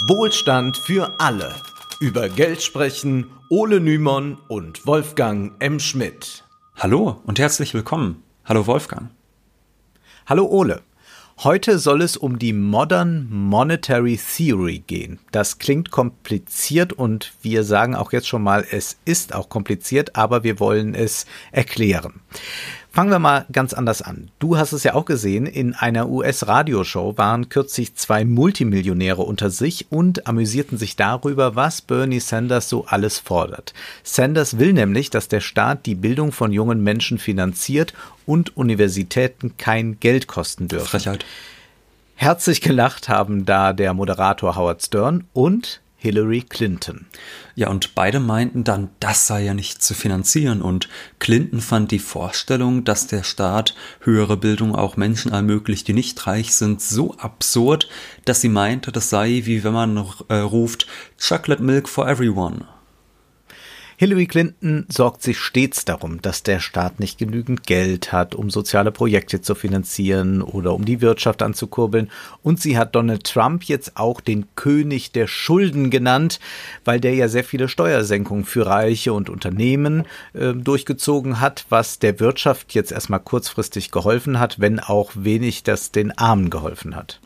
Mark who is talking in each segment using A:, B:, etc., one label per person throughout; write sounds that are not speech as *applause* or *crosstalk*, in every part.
A: Wohlstand für alle. Über Geld sprechen Ole Nymon und Wolfgang M. Schmidt.
B: Hallo und herzlich willkommen. Hallo Wolfgang.
A: Hallo Ole. Heute soll es um die Modern Monetary Theory gehen. Das klingt kompliziert und wir sagen auch jetzt schon mal, es ist auch kompliziert, aber wir wollen es erklären. Fangen wir mal ganz anders an. Du hast es ja auch gesehen, in einer US-Radioshow waren kürzlich zwei Multimillionäre unter sich und amüsierten sich darüber, was Bernie Sanders so alles fordert. Sanders will nämlich, dass der Staat die Bildung von jungen Menschen finanziert und Universitäten kein Geld kosten dürfen.
B: Frechheit.
A: Herzlich gelacht haben da der Moderator Howard Stern und Hillary Clinton.
B: Ja, und beide meinten dann, das sei ja nicht zu finanzieren. Und Clinton fand die Vorstellung, dass der Staat höhere Bildung auch Menschen ermöglicht, die nicht reich sind, so absurd, dass sie meinte, das sei wie wenn man äh, ruft, Chocolate Milk for everyone.
A: Hillary Clinton sorgt sich stets darum, dass der Staat nicht genügend Geld hat, um soziale Projekte zu finanzieren oder um die Wirtschaft anzukurbeln. Und sie hat Donald Trump jetzt auch den König der Schulden genannt, weil der ja sehr viele Steuersenkungen für Reiche und Unternehmen äh, durchgezogen hat, was der Wirtschaft jetzt erstmal kurzfristig geholfen hat, wenn auch wenig das den Armen geholfen hat.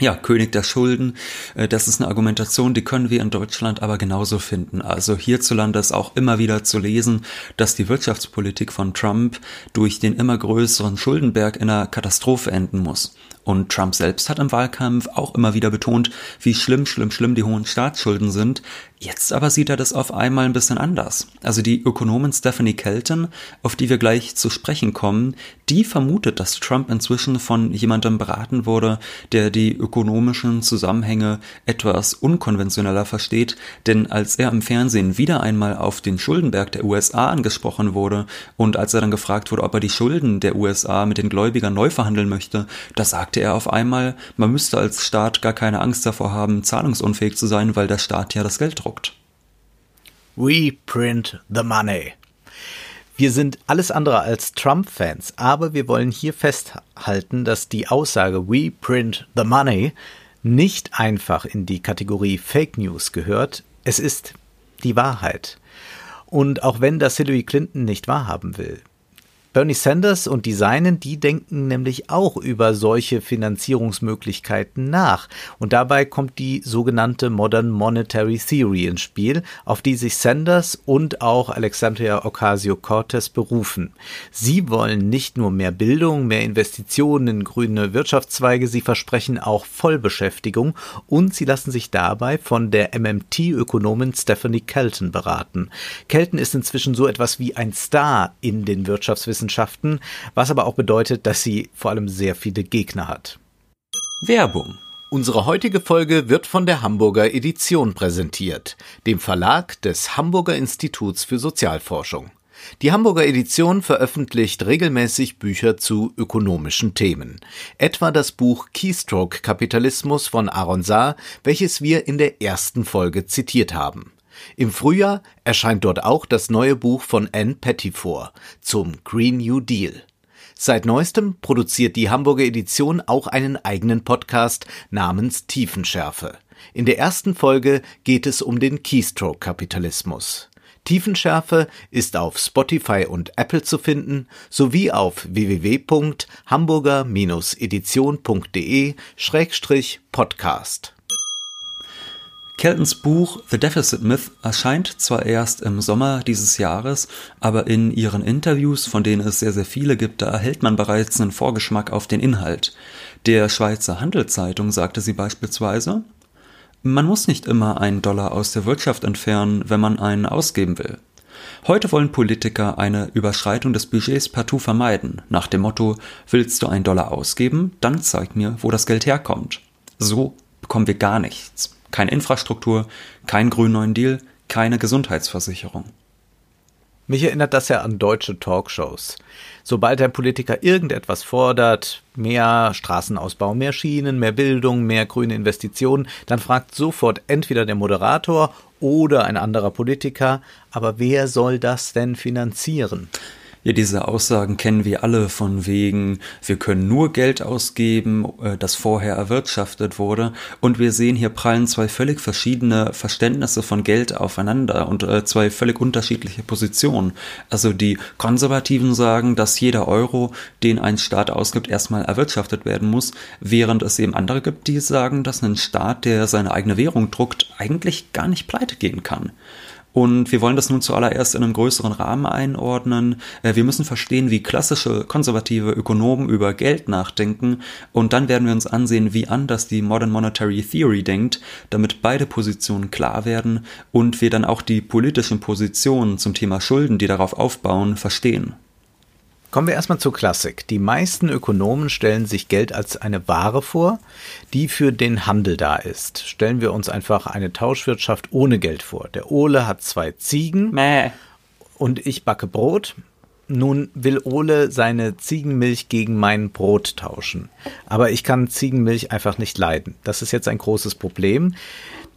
B: Ja, König der Schulden, äh, das ist eine Argumentation, die können wir in Deutschland aber genauso finden. Also hierzulande ist auch immer wieder zu lesen, dass die Wirtschaftspolitik von Trump durch den immer größeren Schuldenberg in einer Katastrophe enden muss. Und Trump selbst hat im Wahlkampf auch immer wieder betont, wie schlimm, schlimm, schlimm die hohen Staatsschulden sind. Jetzt aber sieht er das auf einmal ein bisschen anders. Also die Ökonomin Stephanie Kelton, auf die wir gleich zu sprechen kommen, die vermutet, dass Trump inzwischen von jemandem beraten wurde, der die ökonomischen Zusammenhänge etwas unkonventioneller versteht, denn als er im Fernsehen wieder einmal auf den Schuldenberg der USA angesprochen wurde und als er dann gefragt wurde, ob er die Schulden der USA mit den Gläubigern neu verhandeln möchte, da sagte er auf einmal, man müsste als Staat gar keine Angst davor haben, zahlungsunfähig zu sein, weil der Staat ja das Geld druckt.
A: We print the money. Wir sind alles andere als Trump-Fans, aber wir wollen hier festhalten, dass die Aussage We print the money nicht einfach in die Kategorie Fake News gehört. Es ist die Wahrheit. Und auch wenn das Hillary Clinton nicht wahrhaben will, Bernie Sanders und die Seinen, die denken nämlich auch über solche Finanzierungsmöglichkeiten nach. Und dabei kommt die sogenannte Modern Monetary Theory ins Spiel, auf die sich Sanders und auch Alexandria Ocasio-Cortez berufen. Sie wollen nicht nur mehr Bildung, mehr Investitionen in grüne Wirtschaftszweige, sie versprechen auch Vollbeschäftigung und sie lassen sich dabei von der MMT-Ökonomin Stephanie Kelton beraten. Kelton ist inzwischen so etwas wie ein Star in den Wirtschaftswissenschaften Wissenschaften, was aber auch bedeutet, dass sie vor allem sehr viele Gegner hat. Werbung Unsere heutige Folge wird von der Hamburger Edition präsentiert, dem Verlag des Hamburger Instituts für Sozialforschung. Die Hamburger Edition veröffentlicht regelmäßig Bücher zu ökonomischen Themen, etwa das Buch Keystroke Kapitalismus von Aaron Saar, welches wir in der ersten Folge zitiert haben. Im Frühjahr erscheint dort auch das neue Buch von Anne Pettifor zum Green New Deal. Seit neuestem produziert die Hamburger Edition auch einen eigenen Podcast namens Tiefenschärfe. In der ersten Folge geht es um den Keystroke-Kapitalismus. Tiefenschärfe ist auf Spotify und Apple zu finden sowie auf www.hamburger-edition.de-podcast.
B: Keltons Buch The Deficit Myth erscheint zwar erst im Sommer dieses Jahres, aber in ihren Interviews, von denen es sehr, sehr viele gibt, da erhält man bereits einen Vorgeschmack auf den Inhalt. Der Schweizer Handelszeitung sagte sie beispielsweise, man muss nicht immer einen Dollar aus der Wirtschaft entfernen, wenn man einen ausgeben will. Heute wollen Politiker eine Überschreitung des Budgets partout vermeiden, nach dem Motto, willst du einen Dollar ausgeben, dann zeig mir, wo das Geld herkommt. So bekommen wir gar nichts. Keine Infrastruktur, kein grünen neuen Deal, keine Gesundheitsversicherung.
A: Mich erinnert das ja an deutsche Talkshows. Sobald ein Politiker irgendetwas fordert, mehr Straßenausbau, mehr Schienen, mehr Bildung, mehr grüne Investitionen, dann fragt sofort entweder der Moderator oder ein anderer Politiker, aber wer soll das denn finanzieren?
B: Ja, diese Aussagen kennen wir alle von wegen, wir können nur Geld ausgeben, äh, das vorher erwirtschaftet wurde. Und wir sehen hier prallen zwei völlig verschiedene Verständnisse von Geld aufeinander und äh, zwei völlig unterschiedliche Positionen. Also die Konservativen sagen, dass jeder Euro, den ein Staat ausgibt, erstmal erwirtschaftet werden muss, während es eben andere gibt, die sagen, dass ein Staat, der seine eigene Währung druckt, eigentlich gar nicht pleite gehen kann. Und wir wollen das nun zuallererst in einem größeren Rahmen einordnen. Äh, wir müssen verstehen, wie klassische konservative Ökonomen über Geld nachdenken. Und dann werden wir uns ansehen, wie anders die Modern Monetary Theory denkt, damit beide Positionen klar werden und wir dann auch die politischen Positionen zum Thema Schulden, die darauf aufbauen, verstehen.
A: Kommen wir erstmal zur Klassik. Die meisten Ökonomen stellen sich Geld als eine Ware vor, die für den Handel da ist. Stellen wir uns einfach eine Tauschwirtschaft ohne Geld vor. Der Ole hat zwei Ziegen Mäh. und ich backe Brot. Nun will Ole seine Ziegenmilch gegen mein Brot tauschen. Aber ich kann Ziegenmilch einfach nicht leiden. Das ist jetzt ein großes Problem.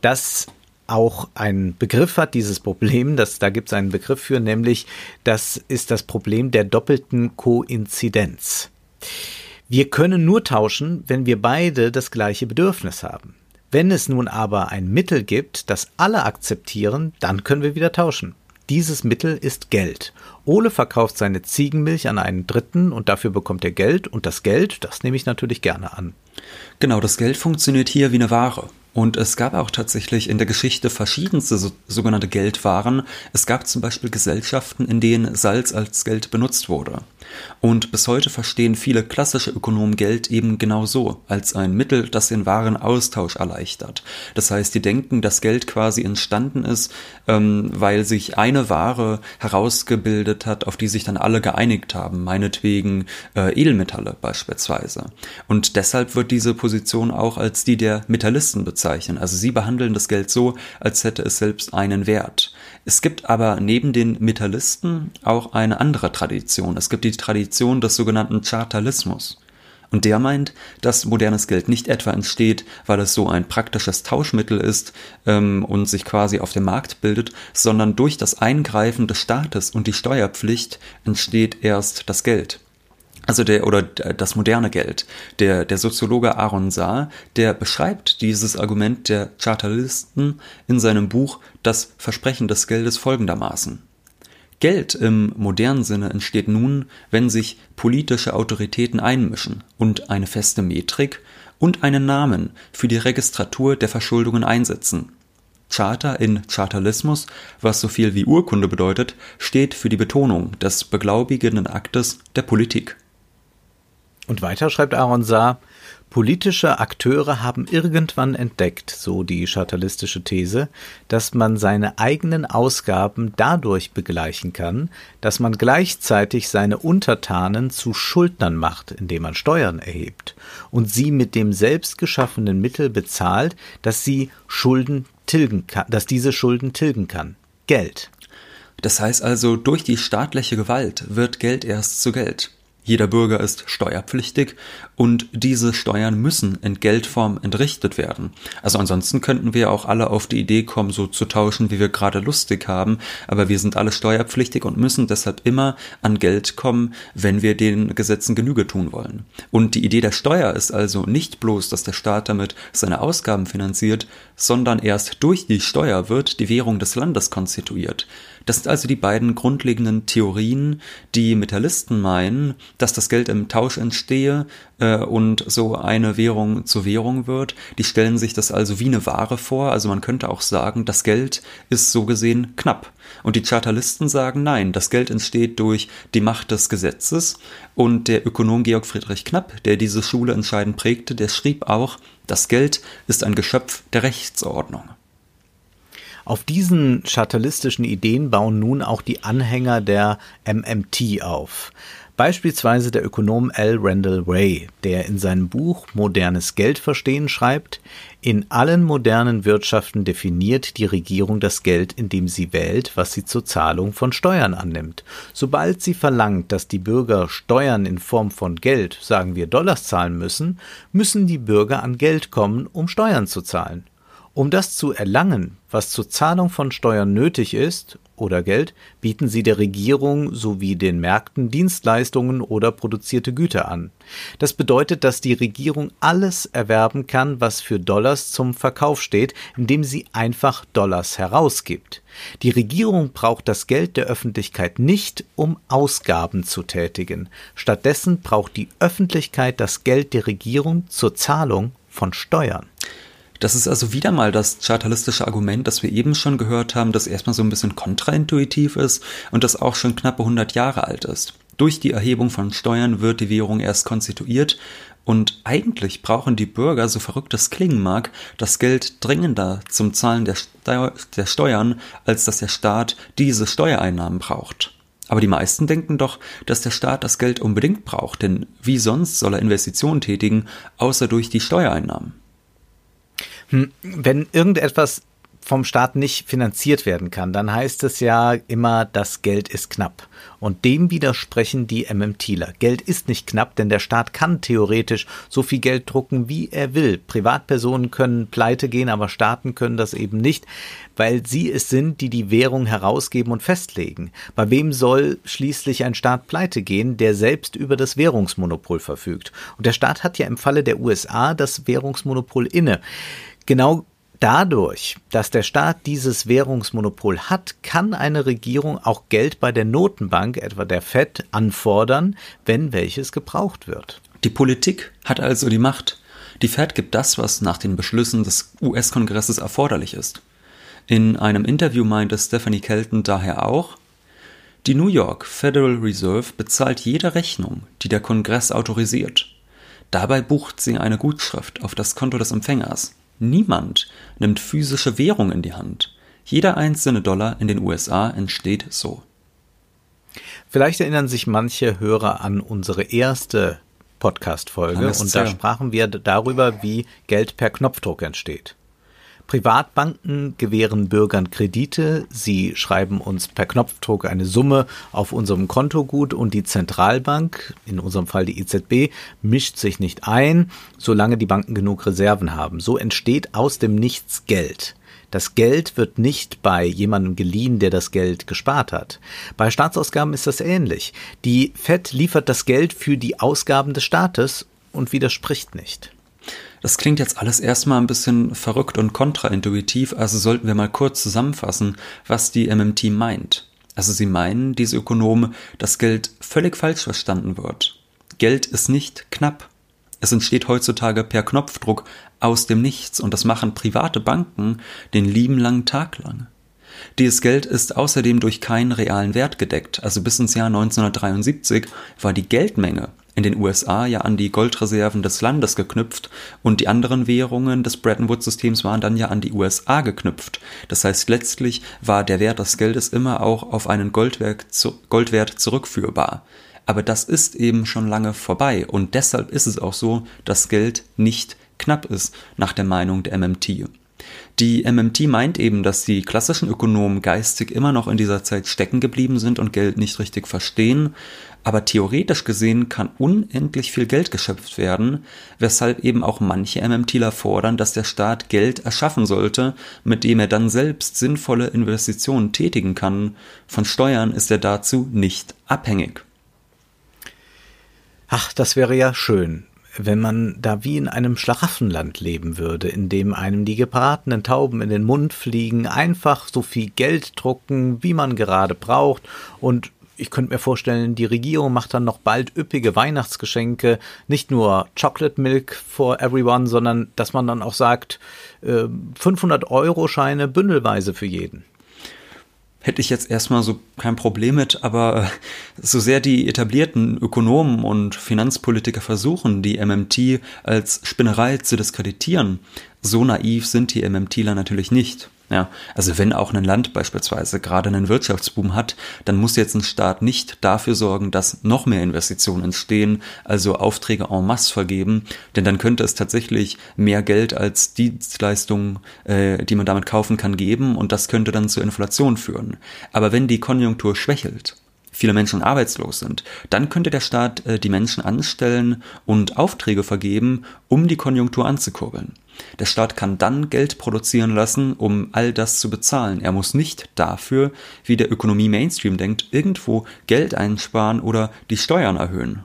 A: Das auch einen Begriff hat, dieses Problem, das, da gibt es einen Begriff für, nämlich das ist das Problem der doppelten Koinzidenz. Wir können nur tauschen, wenn wir beide das gleiche Bedürfnis haben. Wenn es nun aber ein Mittel gibt, das alle akzeptieren, dann können wir wieder tauschen. Dieses Mittel ist Geld. Ole verkauft seine Ziegenmilch an einen Dritten und dafür bekommt er Geld und das Geld, das nehme ich natürlich gerne an.
B: Genau, das Geld funktioniert hier wie eine Ware. Und es gab auch tatsächlich in der Geschichte verschiedenste so, sogenannte Geldwaren. Es gab zum Beispiel Gesellschaften, in denen Salz als Geld benutzt wurde. Und bis heute verstehen viele klassische Ökonomen Geld eben genau so, als ein Mittel, das den Warenaustausch erleichtert. Das heißt, die denken, dass Geld quasi entstanden ist, ähm, weil sich eine Ware herausgebildet hat, auf die sich dann alle geeinigt haben, meinetwegen äh, Edelmetalle beispielsweise. Und deshalb wird diese Position auch als die der Metallisten bezeichnet. Also sie behandeln das Geld so, als hätte es selbst einen Wert. Es gibt aber neben den Metallisten auch eine andere Tradition. Es gibt die Tradition des sogenannten Chartalismus. Und der meint, dass modernes Geld nicht etwa entsteht, weil es so ein praktisches Tauschmittel ist ähm, und sich quasi auf dem Markt bildet, sondern durch das Eingreifen des Staates und die Steuerpflicht entsteht erst das Geld also der oder das moderne Geld. Der, der Soziologe Aaron Saar, der beschreibt dieses Argument der Chartalisten in seinem Buch Das Versprechen des Geldes folgendermaßen. Geld im modernen Sinne entsteht nun, wenn sich politische Autoritäten einmischen und eine feste Metrik und einen Namen für die Registratur der Verschuldungen einsetzen. Charter in Chartalismus, was so viel wie Urkunde bedeutet, steht für die Betonung des beglaubigenden Aktes der Politik.
A: Und weiter schreibt Aaron Saar, politische Akteure haben irgendwann entdeckt, so die chartalistische These, dass man seine eigenen Ausgaben dadurch begleichen kann, dass man gleichzeitig seine Untertanen zu Schuldnern macht, indem man Steuern erhebt und sie mit dem selbst geschaffenen Mittel bezahlt, dass sie Schulden tilgen kann, dass diese Schulden tilgen kann. Geld.
B: Das heißt also, durch die staatliche Gewalt wird Geld erst zu Geld. Jeder Bürger ist steuerpflichtig und diese Steuern müssen in Geldform entrichtet werden. Also ansonsten könnten wir auch alle auf die Idee kommen, so zu tauschen, wie wir gerade lustig haben, aber wir sind alle steuerpflichtig und müssen deshalb immer an Geld kommen, wenn wir den Gesetzen Genüge tun wollen. Und die Idee der Steuer ist also nicht bloß, dass der Staat damit seine Ausgaben finanziert, sondern erst durch die Steuer wird die Währung des Landes konstituiert. Das sind also die beiden grundlegenden Theorien, die Metallisten meinen, dass das Geld im Tausch entstehe äh, und so eine Währung zur Währung wird. Die stellen sich das also wie eine Ware vor. Also man könnte auch sagen, das Geld ist so gesehen knapp. Und die Chartalisten sagen, nein, das Geld entsteht durch die Macht des Gesetzes. Und der Ökonom Georg Friedrich Knapp, der diese Schule entscheidend prägte, der schrieb auch, das Geld ist ein Geschöpf der Rechtsordnung.
A: Auf diesen chartalistischen Ideen bauen nun auch die Anhänger der MMT auf. Beispielsweise der Ökonom L. Randall Ray, der in seinem Buch Modernes Geldverstehen schreibt, in allen modernen Wirtschaften definiert die Regierung das Geld, indem sie wählt, was sie zur Zahlung von Steuern annimmt. Sobald sie verlangt, dass die Bürger Steuern in Form von Geld, sagen wir Dollars zahlen müssen, müssen die Bürger an Geld kommen, um Steuern zu zahlen. Um das zu erlangen, was zur Zahlung von Steuern nötig ist oder Geld, bieten sie der Regierung sowie den Märkten Dienstleistungen oder produzierte Güter an. Das bedeutet, dass die Regierung alles erwerben kann, was für Dollars zum Verkauf steht, indem sie einfach Dollars herausgibt. Die Regierung braucht das Geld der Öffentlichkeit nicht, um Ausgaben zu tätigen. Stattdessen braucht die Öffentlichkeit das Geld der Regierung zur Zahlung von Steuern.
B: Das ist also wieder mal das chartalistische Argument, das wir eben schon gehört haben, das erstmal so ein bisschen kontraintuitiv ist und das auch schon knappe 100 Jahre alt ist. Durch die Erhebung von Steuern wird die Währung erst konstituiert und eigentlich brauchen die Bürger, so verrückt es klingen mag, das Geld dringender zum Zahlen der, Steu der Steuern, als dass der Staat diese Steuereinnahmen braucht. Aber die meisten denken doch, dass der Staat das Geld unbedingt braucht, denn wie sonst soll er Investitionen tätigen, außer durch die Steuereinnahmen?
A: Hm, wenn irgendetwas vom Staat nicht finanziert werden kann, dann heißt es ja immer, das Geld ist knapp. Und dem widersprechen die MMTler. Geld ist nicht knapp, denn der Staat kann theoretisch so viel Geld drucken, wie er will. Privatpersonen können pleite gehen, aber Staaten können das eben nicht, weil sie es sind, die die Währung herausgeben und festlegen. Bei wem soll schließlich ein Staat pleite gehen, der selbst über das Währungsmonopol verfügt? Und der Staat hat ja im Falle der USA das Währungsmonopol inne. Genau dadurch, dass der Staat dieses Währungsmonopol hat, kann eine Regierung auch Geld bei der Notenbank, etwa der Fed, anfordern, wenn welches gebraucht wird.
B: Die Politik hat also die Macht. Die Fed gibt das, was nach den Beschlüssen des US-Kongresses erforderlich ist. In einem Interview meinte Stephanie Kelton daher auch, die New York Federal Reserve bezahlt jede Rechnung, die der Kongress autorisiert. Dabei bucht sie eine Gutschrift auf das Konto des Empfängers. Niemand nimmt physische Währung in die Hand. Jeder einzelne Dollar in den USA entsteht so.
A: Vielleicht erinnern sich manche Hörer an unsere erste Podcast-Folge und da sprachen wir darüber, wie Geld per Knopfdruck entsteht. Privatbanken gewähren Bürgern Kredite, sie schreiben uns per Knopfdruck eine Summe auf unserem Konto gut und die Zentralbank, in unserem Fall die EZB, mischt sich nicht ein, solange die Banken genug Reserven haben. So entsteht aus dem Nichts Geld. Das Geld wird nicht bei jemandem geliehen, der das Geld gespart hat. Bei Staatsausgaben ist das ähnlich. Die Fed liefert das Geld für die Ausgaben des Staates und widerspricht nicht.
B: Das klingt jetzt alles erstmal ein bisschen verrückt und kontraintuitiv, also sollten wir mal kurz zusammenfassen, was die MMT meint. Also sie meinen, diese Ökonomen, dass Geld völlig falsch verstanden wird. Geld ist nicht knapp. Es entsteht heutzutage per Knopfdruck aus dem Nichts und das machen private Banken den lieben langen Tag lang. Dieses Geld ist außerdem durch keinen realen Wert gedeckt. Also bis ins Jahr 1973 war die Geldmenge in den USA ja an die Goldreserven des Landes geknüpft und die anderen Währungen des Bretton Woods-Systems waren dann ja an die USA geknüpft. Das heißt, letztlich war der Wert des Geldes immer auch auf einen Goldwert zurückführbar. Aber das ist eben schon lange vorbei und deshalb ist es auch so, dass Geld nicht knapp ist, nach der Meinung der MMT. Die MMT meint eben, dass die klassischen Ökonomen geistig immer noch in dieser Zeit stecken geblieben sind und Geld nicht richtig verstehen, aber theoretisch gesehen kann unendlich viel Geld geschöpft werden, weshalb eben auch manche MMTler fordern, dass der Staat Geld erschaffen sollte, mit dem er dann selbst sinnvolle Investitionen tätigen kann. Von Steuern ist er dazu nicht abhängig.
A: Ach, das wäre ja schön wenn man da wie in einem Schlaraffenland leben würde, in dem einem die gebratenen Tauben in den Mund fliegen, einfach so viel Geld drucken, wie man gerade braucht. Und ich könnte mir vorstellen, die Regierung macht dann noch bald üppige Weihnachtsgeschenke, nicht nur Chocolate Milk for everyone, sondern dass man dann auch sagt, 500 äh, Euro Scheine bündelweise für jeden
B: hätte ich jetzt erstmal so kein Problem mit, aber äh, so sehr die etablierten Ökonomen und Finanzpolitiker versuchen, die MMT als Spinnerei zu diskreditieren, so naiv sind die MMTler natürlich nicht. Ja, also wenn auch ein Land beispielsweise gerade einen Wirtschaftsboom hat, dann muss jetzt ein Staat nicht dafür sorgen, dass noch mehr Investitionen entstehen, also Aufträge en masse vergeben, denn dann könnte es tatsächlich mehr Geld als Dienstleistungen, äh, die man damit kaufen kann, geben und das könnte dann zur Inflation führen. Aber wenn die Konjunktur schwächelt, viele Menschen arbeitslos sind, dann könnte der Staat äh, die Menschen anstellen und Aufträge vergeben, um die Konjunktur anzukurbeln. Der Staat kann dann Geld produzieren lassen, um all das zu bezahlen. Er muss nicht dafür, wie der Ökonomie Mainstream denkt, irgendwo Geld einsparen oder die Steuern erhöhen.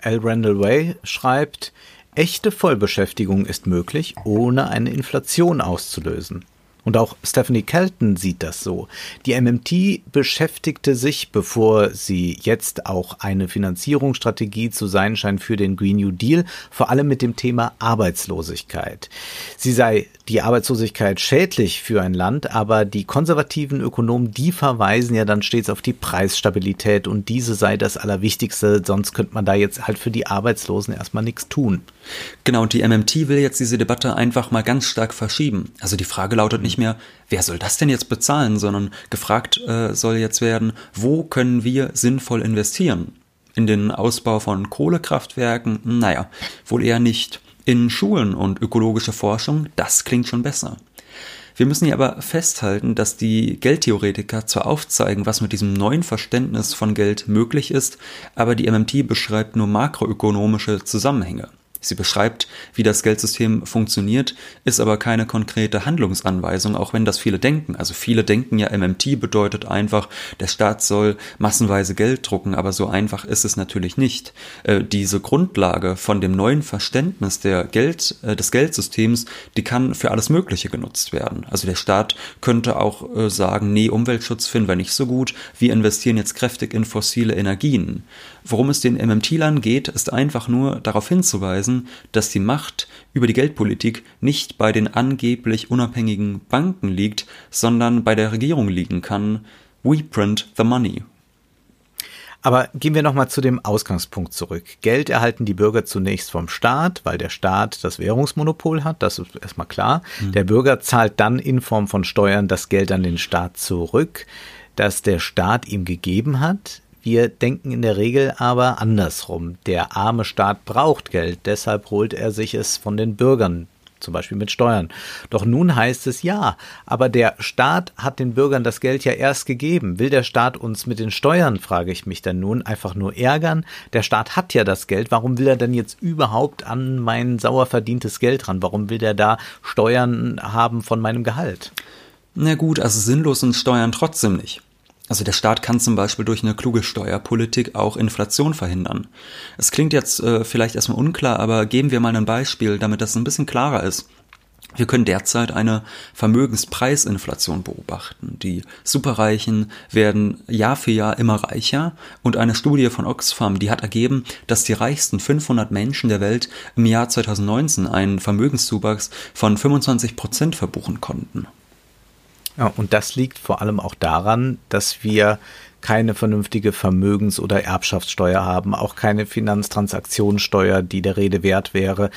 A: L. Randall Way schreibt, echte Vollbeschäftigung ist möglich, ohne eine Inflation auszulösen. Und auch Stephanie Kelton sieht das so. Die MMT beschäftigte sich, bevor sie jetzt auch eine Finanzierungsstrategie zu sein scheint für den Green New Deal, vor allem mit dem Thema Arbeitslosigkeit. Sie sei die Arbeitslosigkeit schädlich für ein Land, aber die konservativen Ökonomen, die verweisen ja dann stets auf die Preisstabilität und diese sei das Allerwichtigste, sonst könnte man da jetzt halt für die Arbeitslosen erstmal nichts tun.
B: Genau, und die MMT will jetzt diese Debatte einfach mal ganz stark verschieben. Also die Frage lautet nicht mehr, wer soll das denn jetzt bezahlen, sondern gefragt äh, soll jetzt werden, wo können wir sinnvoll investieren? In den Ausbau von Kohlekraftwerken? Naja, wohl eher nicht. In Schulen und ökologische Forschung? Das klingt schon besser. Wir müssen hier aber festhalten, dass die Geldtheoretiker zwar aufzeigen, was mit diesem neuen Verständnis von Geld möglich ist, aber die MMT beschreibt nur makroökonomische Zusammenhänge. Sie beschreibt, wie das Geldsystem funktioniert, ist aber keine konkrete Handlungsanweisung, auch wenn das viele denken. Also viele denken ja, MMT bedeutet einfach, der Staat soll massenweise Geld drucken, aber so einfach ist es natürlich nicht. Äh, diese Grundlage von dem neuen Verständnis der Geld, äh, des Geldsystems, die kann für alles Mögliche genutzt werden. Also der Staat könnte auch äh, sagen, nee, Umweltschutz finden wir nicht so gut, wir investieren jetzt kräftig in fossile Energien. Worum es den MMT-Lern geht, ist einfach nur darauf hinzuweisen, dass die Macht über die Geldpolitik nicht bei den angeblich unabhängigen Banken liegt, sondern bei der Regierung liegen kann. We print the money.
A: Aber gehen wir nochmal zu dem Ausgangspunkt zurück. Geld erhalten die Bürger zunächst vom Staat, weil der Staat das Währungsmonopol hat, das ist erstmal klar. Mhm. Der Bürger zahlt dann in Form von Steuern das Geld an den Staat zurück, das der Staat ihm gegeben hat. Wir denken in der Regel aber andersrum. Der arme Staat braucht Geld, deshalb holt er sich es von den Bürgern, zum Beispiel mit Steuern. Doch nun heißt es ja, aber der Staat hat den Bürgern das Geld ja erst gegeben. Will der Staat uns mit den Steuern, frage ich mich dann nun, einfach nur ärgern? Der Staat hat ja das Geld, warum will er denn jetzt überhaupt an mein sauer verdientes Geld ran? Warum will der da Steuern haben von meinem Gehalt?
B: Na gut, also sinnlos sind Steuern trotzdem nicht. Also der Staat kann zum Beispiel durch eine kluge Steuerpolitik auch Inflation verhindern. Es klingt jetzt äh, vielleicht erstmal unklar, aber geben wir mal ein Beispiel, damit das ein bisschen klarer ist. Wir können derzeit eine Vermögenspreisinflation beobachten. Die Superreichen werden Jahr für Jahr immer reicher und eine Studie von Oxfam, die hat ergeben, dass die reichsten 500 Menschen der Welt im Jahr 2019 einen Vermögenszuwachs von 25 Prozent verbuchen konnten.
A: Ja, und das liegt vor allem auch daran, dass wir keine vernünftige Vermögens- oder Erbschaftssteuer haben, auch keine Finanztransaktionssteuer, die der Rede wert wäre.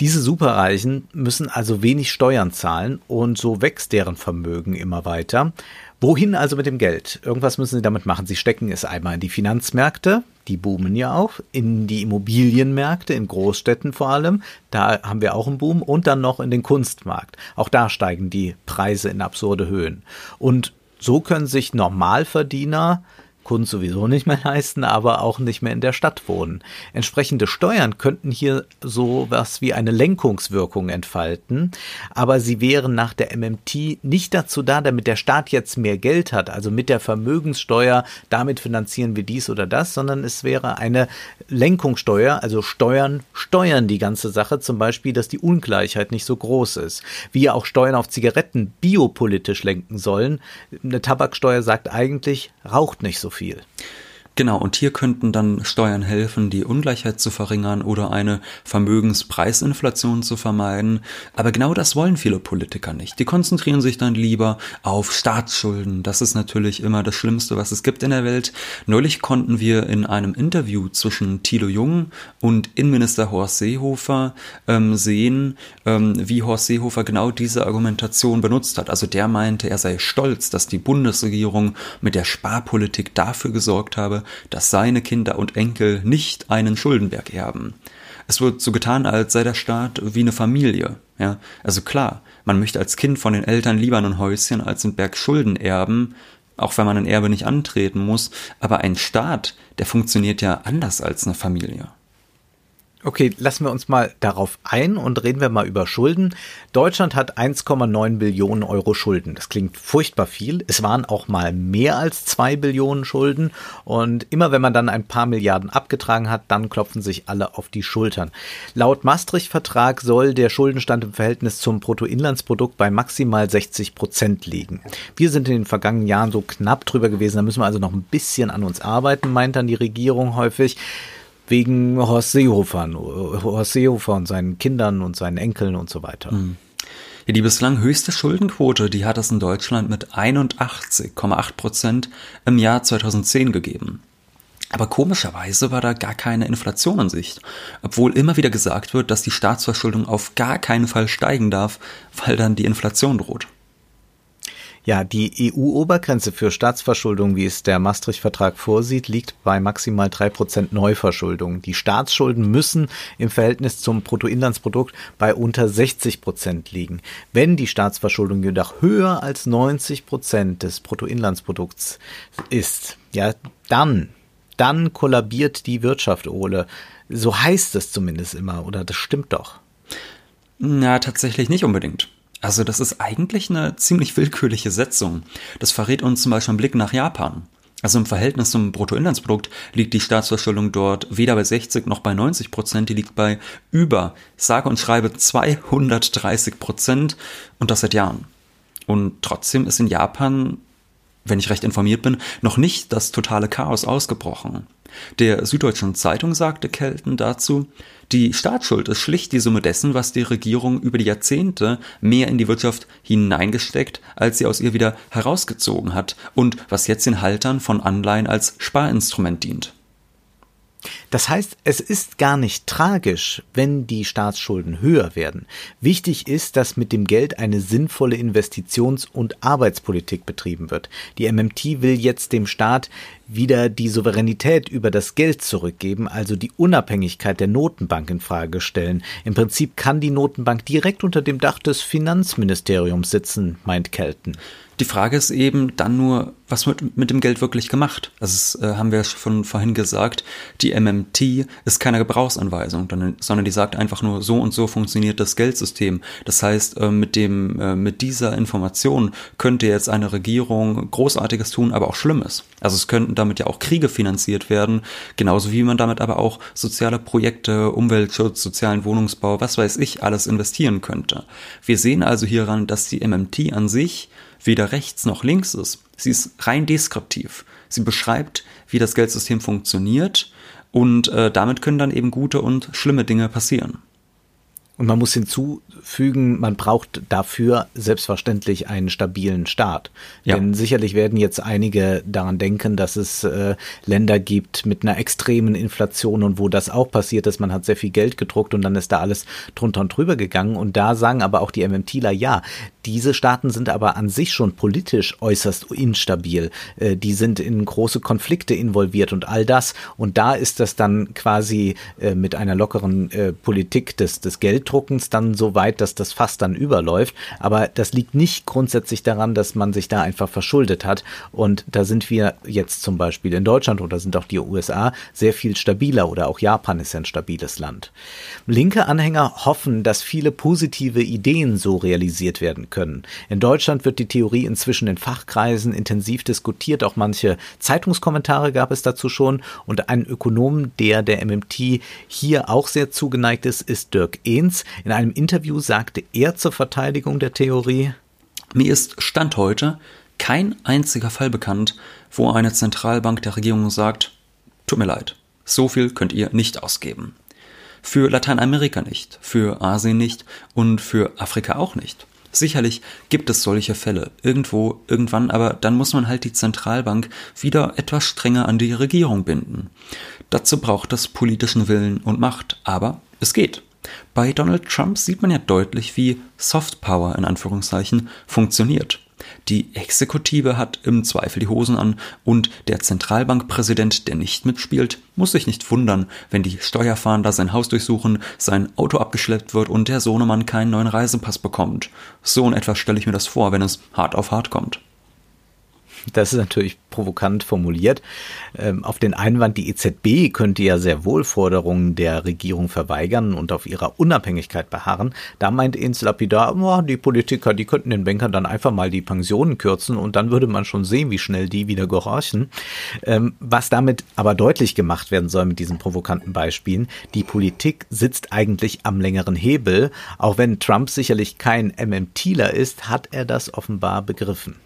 A: Diese Superreichen müssen also wenig Steuern zahlen und so wächst deren Vermögen immer weiter. Wohin also mit dem Geld? Irgendwas müssen sie damit machen. Sie stecken es einmal in die Finanzmärkte, die boomen ja auch, in die Immobilienmärkte, in Großstädten vor allem, da haben wir auch einen Boom, und dann noch in den Kunstmarkt. Auch da steigen die Preise in absurde Höhen. Und so können sich Normalverdiener Kunden sowieso nicht mehr *laughs* leisten, aber auch nicht mehr in der Stadt wohnen. Entsprechende Steuern könnten hier so was wie eine Lenkungswirkung entfalten, aber sie wären nach der MMT nicht dazu da, damit der Staat jetzt mehr Geld hat, also mit der Vermögenssteuer, damit finanzieren wir dies oder das, sondern es wäre eine Lenkungssteuer, also Steuern steuern die ganze Sache, zum Beispiel, dass die Ungleichheit nicht so groß ist. Wie auch Steuern auf Zigaretten biopolitisch lenken sollen. Eine Tabaksteuer sagt eigentlich, raucht nicht so viel.
B: Genau, und hier könnten dann Steuern helfen, die Ungleichheit zu verringern oder eine Vermögenspreisinflation zu vermeiden. Aber genau das wollen viele Politiker nicht. Die konzentrieren sich dann lieber auf Staatsschulden. Das ist natürlich immer das Schlimmste, was es gibt in der Welt. Neulich konnten wir in einem Interview zwischen Thilo Jung und Innenminister Horst Seehofer ähm, sehen, ähm, wie Horst Seehofer genau diese Argumentation benutzt hat. Also der meinte, er sei stolz, dass die Bundesregierung mit der Sparpolitik dafür gesorgt habe, dass seine Kinder und Enkel nicht einen Schuldenberg erben. Es wird so getan, als sei der Staat wie eine Familie. Ja, also klar, man möchte als Kind von den Eltern lieber ein Häuschen als einen Berg Schulden erben. auch wenn man ein Erbe nicht antreten muss. Aber ein Staat, der funktioniert ja anders als eine Familie.
A: Okay, lassen wir uns mal darauf ein und reden wir mal über Schulden. Deutschland hat 1,9 Billionen Euro Schulden. Das klingt furchtbar viel. Es waren auch mal mehr als zwei Billionen Schulden. Und immer wenn man dann ein paar Milliarden abgetragen hat, dann klopfen sich alle auf die Schultern. Laut Maastricht-Vertrag soll der Schuldenstand im Verhältnis zum Bruttoinlandsprodukt bei maximal 60 Prozent liegen. Wir sind in den vergangenen Jahren so knapp drüber gewesen. Da müssen wir also noch ein bisschen an uns arbeiten, meint dann die Regierung häufig wegen Horst Seehofer, Horst Seehofer und seinen Kindern und seinen Enkeln und so weiter. Mhm.
B: Die bislang höchste Schuldenquote, die hat es in Deutschland mit 81,8 Prozent im Jahr 2010 gegeben. Aber komischerweise war da gar keine Inflation in Sicht, obwohl immer wieder gesagt wird, dass die Staatsverschuldung auf gar keinen Fall steigen darf, weil dann die Inflation droht.
A: Ja, die EU-Obergrenze für Staatsverschuldung, wie es der Maastricht-Vertrag vorsieht, liegt bei maximal drei Prozent Neuverschuldung. Die Staatsschulden müssen im Verhältnis zum Bruttoinlandsprodukt bei unter 60 Prozent liegen. Wenn die Staatsverschuldung jedoch höher als 90 Prozent des Bruttoinlandsprodukts ist, ja, dann, dann kollabiert die Wirtschaft, Ole. So heißt es zumindest immer, oder das stimmt doch.
B: Na, tatsächlich nicht unbedingt. Also das ist eigentlich eine ziemlich willkürliche Setzung. Das verrät uns zum Beispiel ein Blick nach Japan. Also im Verhältnis zum Bruttoinlandsprodukt liegt die Staatsverschuldung dort weder bei 60 noch bei 90 Prozent. Die liegt bei über, sage und schreibe 230 Prozent und das seit Jahren. Und trotzdem ist in Japan, wenn ich recht informiert bin, noch nicht das totale Chaos ausgebrochen. Der Süddeutschen Zeitung sagte Kelten dazu, die Staatsschuld ist schlicht die Summe dessen, was die Regierung über die Jahrzehnte mehr in die Wirtschaft hineingesteckt, als sie aus ihr wieder herausgezogen hat und was jetzt den Haltern von Anleihen als Sparinstrument dient.
A: Das heißt, es ist gar nicht tragisch, wenn die Staatsschulden höher werden. Wichtig ist, dass mit dem Geld eine sinnvolle Investitions- und Arbeitspolitik betrieben wird. Die MMT will jetzt dem Staat wieder die Souveränität über das Geld zurückgeben, also die Unabhängigkeit der Notenbank in Frage stellen. Im Prinzip kann die Notenbank direkt unter dem Dach des Finanzministeriums sitzen, meint Kelton.
B: Die Frage ist eben dann nur, was wird mit dem Geld wirklich gemacht? Also das äh, haben wir schon vorhin gesagt, die MMT ist keine Gebrauchsanweisung, sondern die sagt einfach nur, so und so funktioniert das Geldsystem. Das heißt, äh, mit dem, äh, mit dieser Information könnte jetzt eine Regierung Großartiges tun, aber auch Schlimmes. Also es könnten damit ja auch Kriege finanziert werden, genauso wie man damit aber auch soziale Projekte, Umweltschutz, sozialen Wohnungsbau, was weiß ich, alles investieren könnte. Wir sehen also hieran, dass die MMT an sich weder rechts noch links ist. Sie ist rein deskriptiv. Sie beschreibt, wie das Geldsystem funktioniert und äh, damit können dann eben gute und schlimme Dinge passieren.
A: Und man muss hinzufügen, man braucht dafür selbstverständlich einen stabilen Staat. Ja. Denn sicherlich werden jetzt einige daran denken, dass es äh, Länder gibt mit einer extremen Inflation und wo das auch passiert ist. Man hat sehr viel Geld gedruckt und dann ist da alles drunter und drüber gegangen. Und da sagen aber auch die MMTler, ja, diese Staaten sind aber an sich schon politisch äußerst instabil. Äh, die sind in große Konflikte involviert und all das. Und da ist das dann quasi äh, mit einer lockeren äh, Politik des, des Gelddruckens dann so weit, dass das fast dann überläuft. Aber das liegt nicht grundsätzlich daran, dass man sich da einfach verschuldet hat. Und da sind wir jetzt zum Beispiel in Deutschland oder sind auch die USA sehr viel stabiler oder auch Japan ist ein stabiles Land. Linke Anhänger hoffen, dass viele positive Ideen so realisiert werden können. In Deutschland wird die Theorie inzwischen in Fachkreisen intensiv diskutiert, auch manche Zeitungskommentare gab es dazu schon und ein Ökonom, der der MMT hier auch sehr zugeneigt ist, ist Dirk Ehns. In einem Interview sagte er zur Verteidigung der Theorie,
B: mir ist Stand heute kein einziger Fall bekannt, wo eine Zentralbank der Regierung sagt, tut mir leid, so viel könnt ihr nicht ausgeben. Für Lateinamerika nicht, für Asien nicht und für Afrika auch nicht. Sicherlich gibt es solche Fälle irgendwo, irgendwann, aber dann muss man halt die Zentralbank wieder etwas strenger an die Regierung binden. Dazu braucht es politischen Willen und Macht, aber es geht. Bei Donald Trump sieht man ja deutlich, wie Soft Power in Anführungszeichen funktioniert. Die Exekutive hat im Zweifel die Hosen an und der Zentralbankpräsident, der nicht mitspielt, muss sich nicht wundern, wenn die Steuerfahnder sein Haus durchsuchen, sein Auto abgeschleppt wird und der Sohnemann keinen neuen Reisepass bekommt. So in etwa stelle ich mir das vor, wenn es hart auf hart kommt.
A: Das ist natürlich provokant formuliert. Ähm, auf den Einwand, die EZB könnte ja sehr wohl Forderungen der Regierung verweigern und auf ihrer Unabhängigkeit beharren. Da meint Ins lapidar, oh, die Politiker, die könnten den Bankern dann einfach mal die Pensionen kürzen und dann würde man schon sehen, wie schnell die wieder gehorchen. Ähm, was damit aber deutlich gemacht werden soll mit diesen provokanten Beispielen, die Politik sitzt eigentlich am längeren Hebel. Auch wenn Trump sicherlich kein MMTler ist, hat er das offenbar begriffen.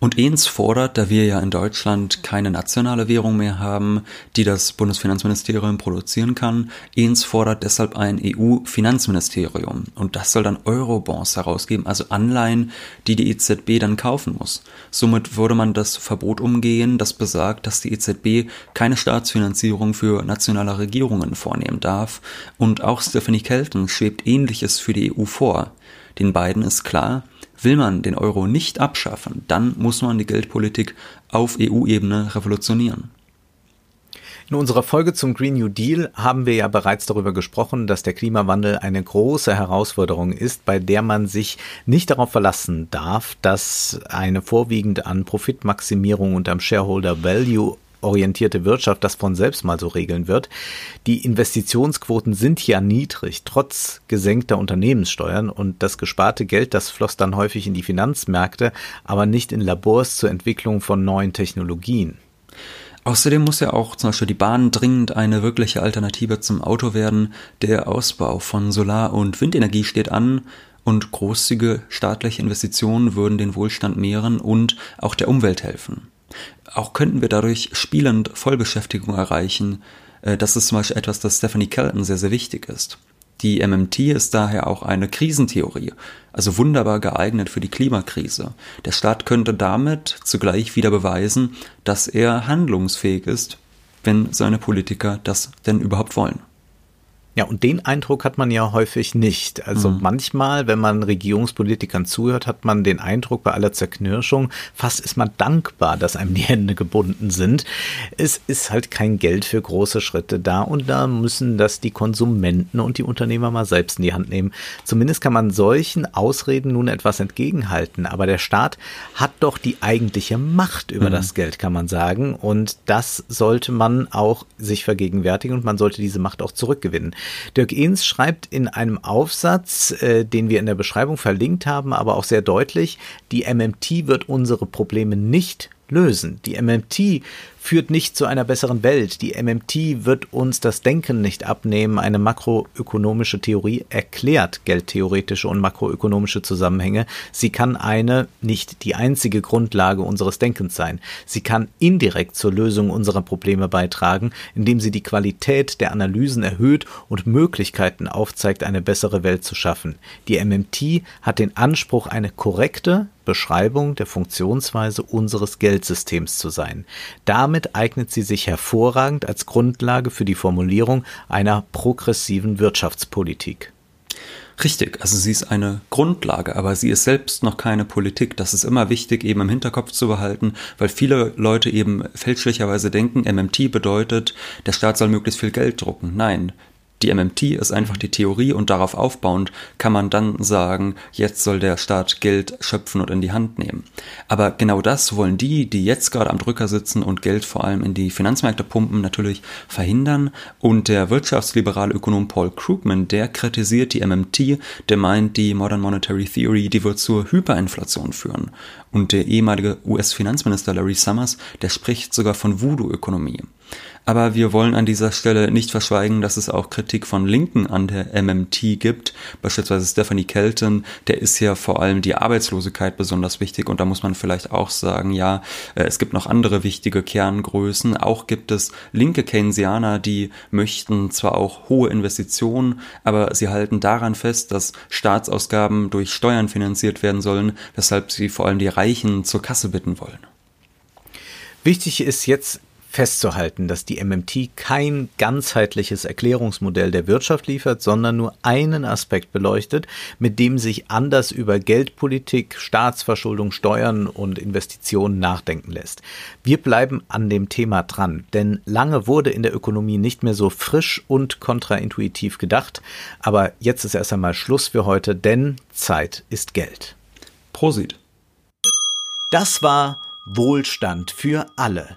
B: Und Ehns fordert, da wir ja in Deutschland keine nationale Währung mehr haben, die das Bundesfinanzministerium produzieren kann, Ehns fordert deshalb ein EU-Finanzministerium. Und das soll dann Eurobonds herausgeben, also Anleihen, die die EZB dann kaufen muss. Somit würde man das Verbot umgehen, das besagt, dass die EZB keine Staatsfinanzierung für nationale Regierungen vornehmen darf. Und auch Stephanie Kelton schwebt Ähnliches für die EU vor. Den beiden ist klar, Will man den Euro nicht abschaffen, dann muss man die Geldpolitik auf EU-Ebene revolutionieren.
A: In unserer Folge zum Green New Deal haben wir ja bereits darüber gesprochen, dass der Klimawandel eine große Herausforderung ist, bei der man sich nicht darauf verlassen darf, dass eine vorwiegend an Profitmaximierung und am Shareholder Value orientierte Wirtschaft das von selbst mal so regeln wird. Die Investitionsquoten sind ja niedrig, trotz gesenkter Unternehmenssteuern und das gesparte Geld, das floss dann häufig in die Finanzmärkte, aber nicht in Labors zur Entwicklung von neuen Technologien.
B: Außerdem muss ja auch zum Beispiel die Bahn dringend eine wirkliche Alternative zum Auto werden. Der Ausbau von Solar- und Windenergie steht an und großzügige staatliche Investitionen würden den Wohlstand mehren und auch der Umwelt helfen. Auch könnten wir dadurch spielend Vollbeschäftigung erreichen. Äh, das ist zum Beispiel etwas, das Stephanie Kelton sehr, sehr wichtig ist. Die MMT ist daher auch eine Krisentheorie, also wunderbar geeignet für die Klimakrise. Der Staat könnte damit zugleich wieder beweisen, dass er handlungsfähig ist, wenn seine Politiker das denn überhaupt wollen.
A: Ja, und den Eindruck hat man ja häufig nicht. Also mhm. manchmal, wenn man Regierungspolitikern zuhört, hat man den Eindruck bei aller Zerknirschung, fast ist man dankbar, dass einem die Hände gebunden sind. Es ist halt kein Geld für große Schritte da und da müssen das die Konsumenten und die Unternehmer mal selbst in die Hand nehmen. Zumindest kann man solchen Ausreden nun etwas entgegenhalten. Aber der Staat hat doch die eigentliche Macht über mhm. das Geld, kann man sagen. Und das sollte man auch sich vergegenwärtigen und man sollte diese Macht auch zurückgewinnen. Dirk Ehns schreibt in einem Aufsatz, äh, den wir in der Beschreibung verlinkt haben, aber auch sehr deutlich, die MMT wird unsere Probleme nicht lösen. Die MMT führt nicht zu einer besseren Welt. Die MMT wird uns das Denken nicht abnehmen. Eine makroökonomische Theorie erklärt geldtheoretische und makroökonomische Zusammenhänge. Sie kann eine, nicht die einzige Grundlage unseres Denkens sein. Sie kann indirekt zur Lösung unserer Probleme beitragen, indem sie die Qualität der Analysen erhöht und Möglichkeiten aufzeigt, eine bessere Welt zu schaffen. Die MMT hat den Anspruch, eine korrekte, Beschreibung der Funktionsweise unseres Geldsystems zu sein. Damit eignet sie sich hervorragend als Grundlage für die Formulierung einer progressiven Wirtschaftspolitik.
B: Richtig, also sie ist eine Grundlage, aber sie ist selbst noch keine Politik. Das ist immer wichtig, eben im Hinterkopf zu behalten, weil viele Leute eben fälschlicherweise denken, MMT bedeutet, der Staat soll möglichst viel Geld drucken. Nein, die MMT ist einfach die Theorie und darauf aufbauend kann man dann sagen, jetzt soll der Staat Geld schöpfen und in die Hand nehmen. Aber genau das wollen die, die jetzt gerade am Drücker sitzen und Geld vor allem in die Finanzmärkte pumpen, natürlich verhindern. Und der wirtschaftsliberale Ökonom Paul Krugman, der kritisiert die MMT, der meint, die Modern Monetary Theory, die wird zur Hyperinflation führen. Und der ehemalige US-Finanzminister Larry Summers, der spricht sogar von Voodoo-Ökonomie. Aber wir wollen an dieser Stelle nicht verschweigen, dass es auch Kritik von Linken an der MMT gibt. Beispielsweise Stephanie Kelton, der ist ja vor allem die Arbeitslosigkeit besonders wichtig. Und da muss man vielleicht auch sagen, ja, äh, es gibt noch andere wichtige Kerngrößen. Auch gibt es linke Keynesianer, die möchten zwar auch hohe Investitionen, aber sie halten daran fest, dass Staatsausgaben durch Steuern finanziert werden sollen, weshalb sie vor allem die Reichen zur Kasse bitten wollen.
A: Wichtig ist jetzt festzuhalten, dass die MMT kein ganzheitliches Erklärungsmodell der Wirtschaft liefert, sondern nur einen Aspekt beleuchtet, mit dem sich anders über Geldpolitik, Staatsverschuldung, Steuern und Investitionen nachdenken lässt. Wir bleiben an dem Thema dran, denn lange wurde in der Ökonomie nicht mehr so frisch und kontraintuitiv gedacht, aber jetzt ist erst einmal Schluss für heute, denn Zeit ist Geld.
B: Prosit.
A: Das war Wohlstand für alle.